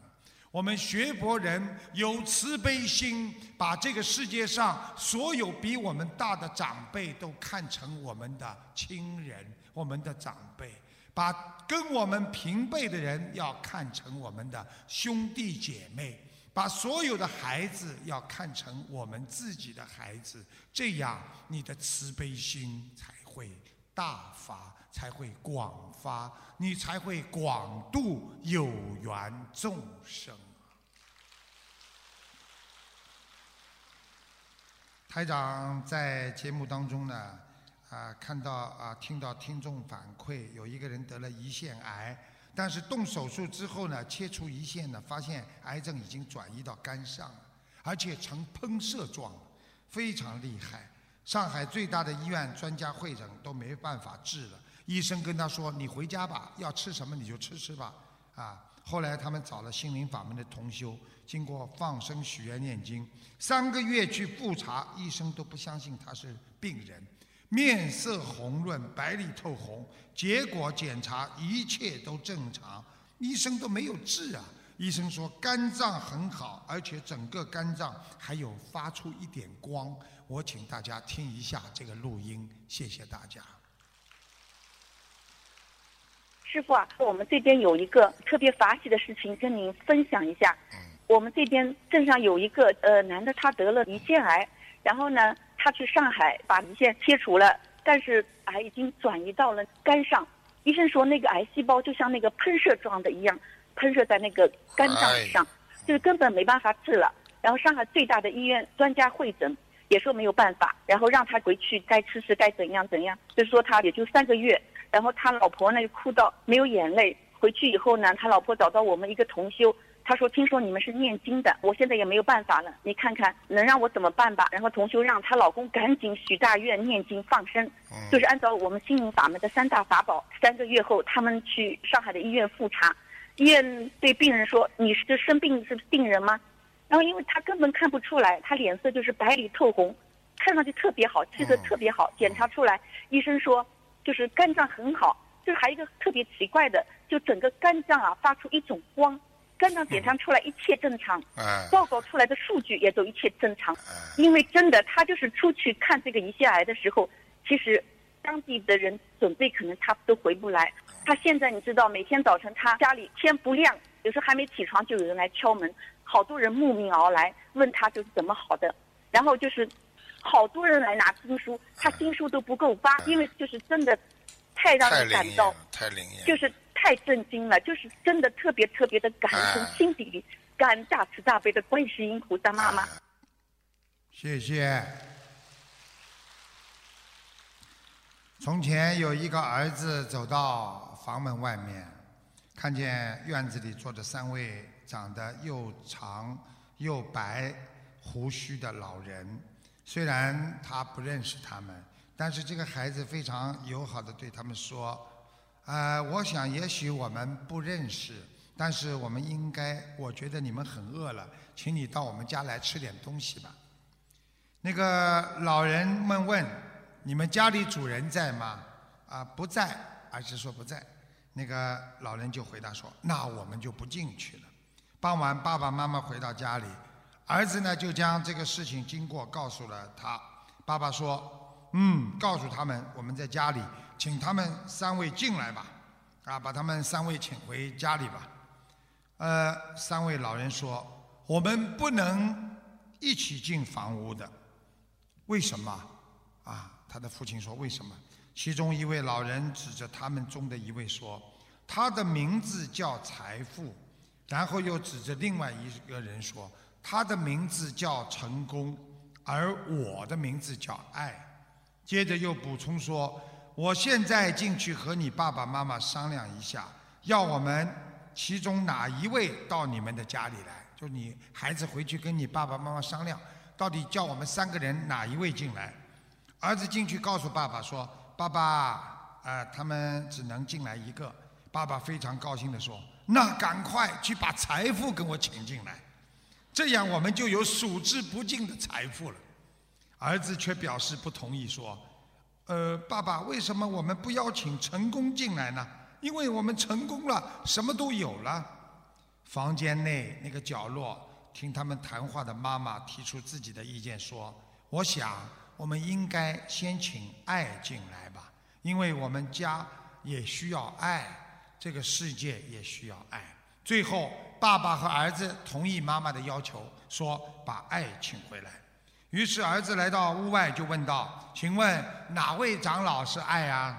我们学佛人有慈悲心，把这个世界上所有比我们大的长辈都看成我们的亲人，我们的长辈；把跟我们平辈的人要看成我们的兄弟姐妹；把所有的孩子要看成我们自己的孩子。这样，你的慈悲心才会大发，才会广发，你才会广度有缘众生。台长在节目当中呢，啊，看到啊，听到听众反馈，有一个人得了胰腺癌，但是动手术之后呢，切除胰腺呢，发现癌症已经转移到肝上了，而且呈喷射状，非常厉害。上海最大的医院专家会诊都没办法治了，医生跟他说：“你回家吧，要吃什么你就吃吃吧。”啊，后来他们找了心灵法门的同修。经过放生、许愿、念经，三个月去复查，医生都不相信他是病人，面色红润、白里透红。结果检查一切都正常，医生都没有治啊。医生说肝脏很好，而且整个肝脏还有发出一点光。我请大家听一下这个录音，谢谢大家。师傅啊，我们这边有一个特别法喜的事情跟您分享一下。我们这边镇上有一个呃男的，他得了胰腺癌，然后呢，他去上海把胰腺切除了，但是癌已经转移到了肝上。医生说那个癌细胞就像那个喷射状的一样，喷射在那个肝脏上，就是根本没办法治了。然后上海最大的医院专家会诊也说没有办法，然后让他回去该吃吃该怎样怎样，就是说他也就三个月。然后他老婆呢就哭到没有眼泪。回去以后呢，他老婆找到我们一个同修，他说：“听说你们是念经的，我现在也没有办法了，你看看能让我怎么办吧？”然后同修让她老公赶紧许大愿念经放生，就是按照我们心灵法门的三大法宝。三个月后，他们去上海的医院复查，医院对病人说：“你是生病是病人吗？”然后因为他根本看不出来，他脸色就是白里透红，看上去特别好，气色特别好。检查出来，医生说。就是肝脏很好，就是还有一个特别奇怪的，就整个肝脏啊发出一种光，肝脏检查出来一切正常，报告出来的数据也都一切正常。因为真的，他就是出去看这个胰腺癌的时候，其实当地的人准备可能他都回不来。他现在你知道，每天早晨他家里天不亮，有时候还没起床就有人来敲门，好多人慕名而来问他就是怎么好的，然后就是。好多人来拿经书，他经书都不够发，因为就是真的太让人感到，太灵验，就是太震惊了，就是真的特别特别的感从心底里感大慈大悲的观世音菩萨妈妈。谢谢。从前有一个儿子走到房门外面，看见院子里坐着三位长得又长又白胡须的老人。虽然他不认识他们，但是这个孩子非常友好的对他们说：“呃，我想也许我们不认识，但是我们应该，我觉得你们很饿了，请你到我们家来吃点东西吧。”那个老人们问：“你们家里主人在吗？”啊，不在，儿子说不在。那个老人就回答说：“那我们就不进去了。”傍晚，爸爸妈妈回到家里。儿子呢，就将这个事情经过告诉了他。爸爸说：“嗯，告诉他们我们在家里，请他们三位进来吧，啊，把他们三位请回家里吧。”呃，三位老人说：“我们不能一起进房屋的，为什么？”啊，他的父亲说：“为什么？”其中一位老人指着他们中的一位说：“他的名字叫财富。”然后又指着另外一个人说。他的名字叫成功，而我的名字叫爱。接着又补充说：“我现在进去和你爸爸妈妈商量一下，要我们其中哪一位到你们的家里来？就你孩子回去跟你爸爸妈妈商量，到底叫我们三个人哪一位进来？”儿子进去告诉爸爸说：“爸爸，呃，他们只能进来一个。”爸爸非常高兴地说：“那赶快去把财富跟我请进来。”这样我们就有数之不尽的财富了。儿子却表示不同意，说：“呃，爸爸，为什么我们不邀请成功进来呢？因为我们成功了，什么都有了。”房间内那个角落，听他们谈话的妈妈提出自己的意见，说：“我想我们应该先请爱进来吧，因为我们家也需要爱，这个世界也需要爱。”最后。爸爸和儿子同意妈妈的要求，说把爱请回来。于是儿子来到屋外，就问道：“请问哪位长老是爱啊？”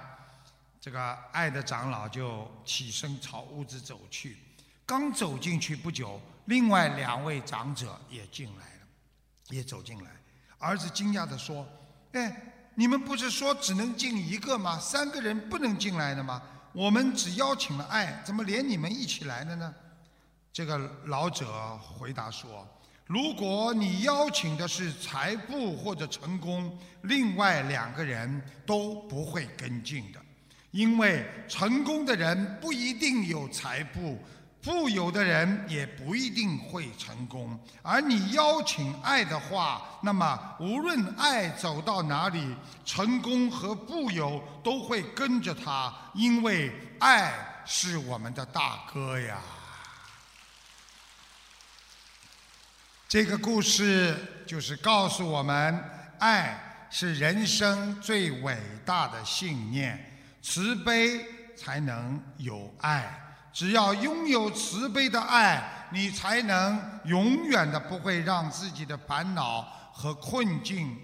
这个爱的长老就起身朝屋子走去。刚走进去不久，另外两位长者也进来了，也走进来。儿子惊讶地说：“哎，你们不是说只能进一个吗？三个人不能进来的吗？我们只邀请了爱，怎么连你们一起来了呢？”这个老者回答说：“如果你邀请的是财富或者成功，另外两个人都不会跟进的，因为成功的人不一定有财富，富有的人也不一定会成功。而你邀请爱的话，那么无论爱走到哪里，成功和富有都会跟着他，因为爱是我们的大哥呀。”这个故事就是告诉我们，爱是人生最伟大的信念，慈悲才能有爱。只要拥有慈悲的爱，你才能永远的不会让自己的烦恼和困境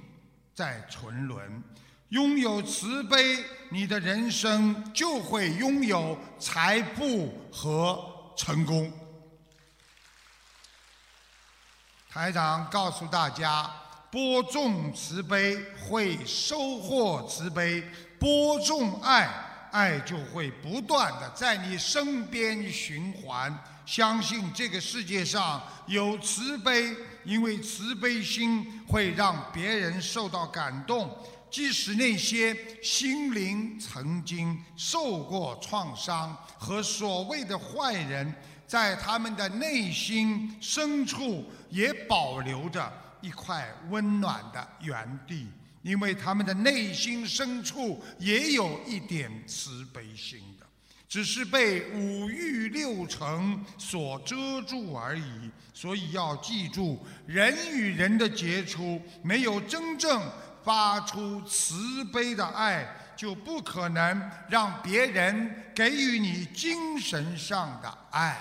再沉沦。拥有慈悲，你的人生就会拥有财富和成功。台长告诉大家：播种慈悲会收获慈悲，播种爱，爱就会不断的在你身边循环。相信这个世界上有慈悲，因为慈悲心会让别人受到感动。即使那些心灵曾经受过创伤和所谓的坏人，在他们的内心深处也保留着一块温暖的原地，因为他们的内心深处也有一点慈悲心的，只是被五欲六尘所遮住而已。所以要记住，人与人的接触没有真正。发出慈悲的爱，就不可能让别人给予你精神上的爱。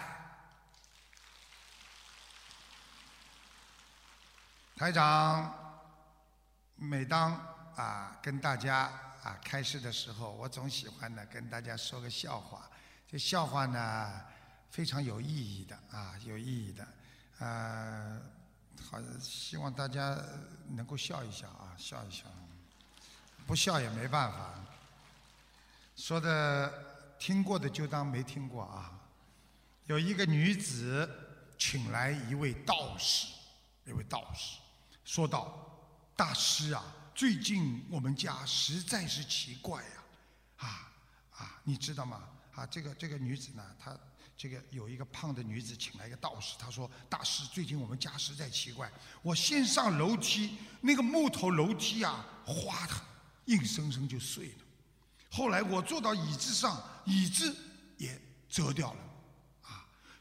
台长，每当啊跟大家啊开示的时候，我总喜欢呢跟大家说个笑话。这笑话呢非常有意义的啊，有意义的，呃。好，希望大家能够笑一笑啊，笑一笑，不笑也没办法。说的听过的就当没听过啊。有一个女子请来一位道士，一位道士说道：“大师啊，最近我们家实在是奇怪呀，啊啊，你知道吗？啊，这个这个女子呢，她。”这个有一个胖的女子请来一个道士，她说：“大师，最近我们家实在奇怪，我先上楼梯，那个木头楼梯啊，哗的，硬生生就碎了。后来我坐到椅子上，椅子也折掉了，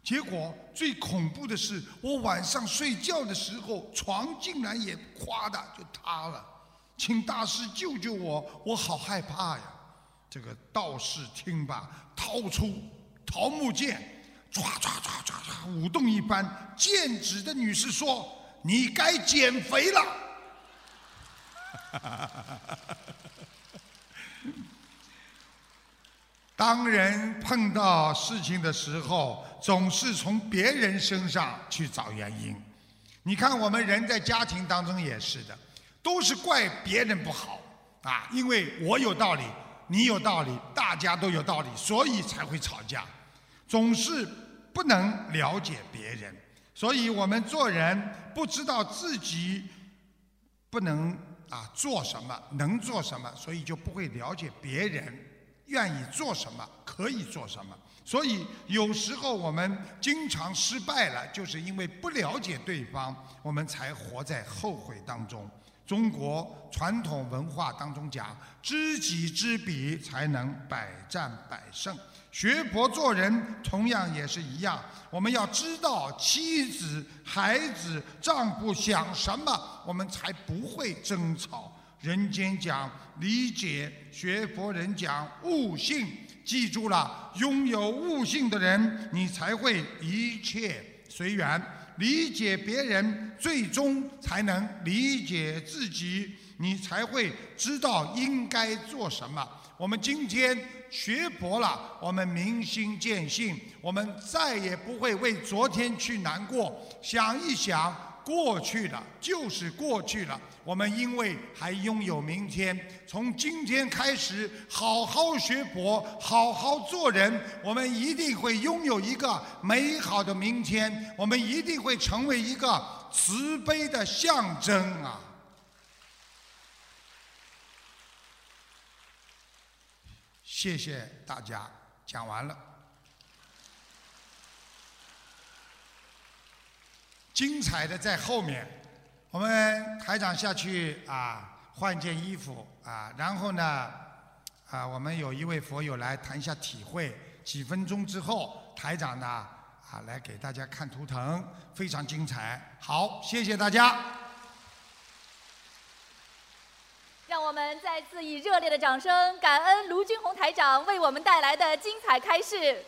结果最恐怖的是，我晚上睡觉的时候，床竟然也哗的就塌了，请大师救救我，我好害怕呀！”这个道士听罢，掏出。桃木剑，唰唰唰唰唰，舞动一般。剑指的女士说：“你该减肥了。”当人碰到事情的时候，总是从别人身上去找原因。你看，我们人在家庭当中也是的，都是怪别人不好啊，因为我有道理，你有道理，大家都有道理，所以才会吵架。总是不能了解别人，所以我们做人不知道自己不能啊做什么，能做什么，所以就不会了解别人愿意做什么，可以做什么。所以有时候我们经常失败了，就是因为不了解对方，我们才活在后悔当中。中国传统文化当中讲，知己知彼，才能百战百胜。学佛做人同样也是一样，我们要知道妻子、孩子、丈夫想什么，我们才不会争吵。人间讲理解，学佛人讲悟性。记住了，拥有悟性的人，你才会一切随缘。理解别人，最终才能理解自己，你才会知道应该做什么。我们今天。学佛了，我们明心见性，我们再也不会为昨天去难过。想一想，过去了就是过去了。我们因为还拥有明天，从今天开始好好学佛，好好做人，我们一定会拥有一个美好的明天。我们一定会成为一个慈悲的象征啊！谢谢大家，讲完了。精彩的在后面，我们台长下去啊，换件衣服啊，然后呢，啊，我们有一位佛友来谈一下体会。几分钟之后，台长呢啊来给大家看图腾，非常精彩。好，谢谢大家。让我。们再次以热烈的掌声，感恩卢军红台长为我们带来的精彩开示。